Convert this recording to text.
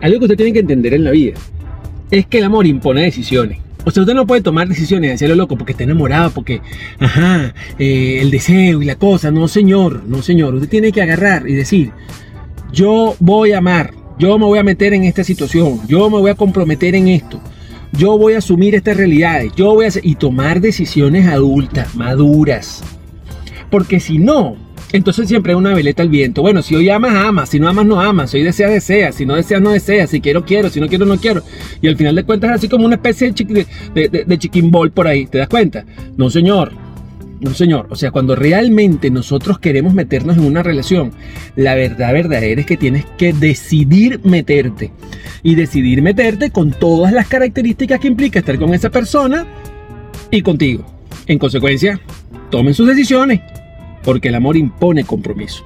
Algo que usted tiene que entender en la vida es que el amor impone decisiones. O sea, usted no puede tomar decisiones de hacerlo loco porque está enamorado, porque, ajá, eh, el deseo y la cosa. No, señor, no, señor. Usted tiene que agarrar y decir, yo voy a amar, yo me voy a meter en esta situación, yo me voy a comprometer en esto, yo voy a asumir estas realidades, yo voy a y tomar decisiones adultas, maduras. Porque si no, entonces siempre hay una veleta al viento. Bueno, si hoy amas, amas. Si no amas, no amas. Si hoy deseas, deseas. Si no deseas, no deseas. Si quiero, quiero. Si no quiero, no quiero. Y al final de cuentas es así como una especie de, de, de, por ahí. ¿Te das cuenta? No, señor. No, señor. O sea, cuando realmente nosotros queremos meternos en una relación, la verdad verdadera es que tienes que decidir meterte. Y decidir meterte con todas las características que implica estar con esa persona y contigo. En consecuencia, tomen sus decisiones porque el amor impone compromiso.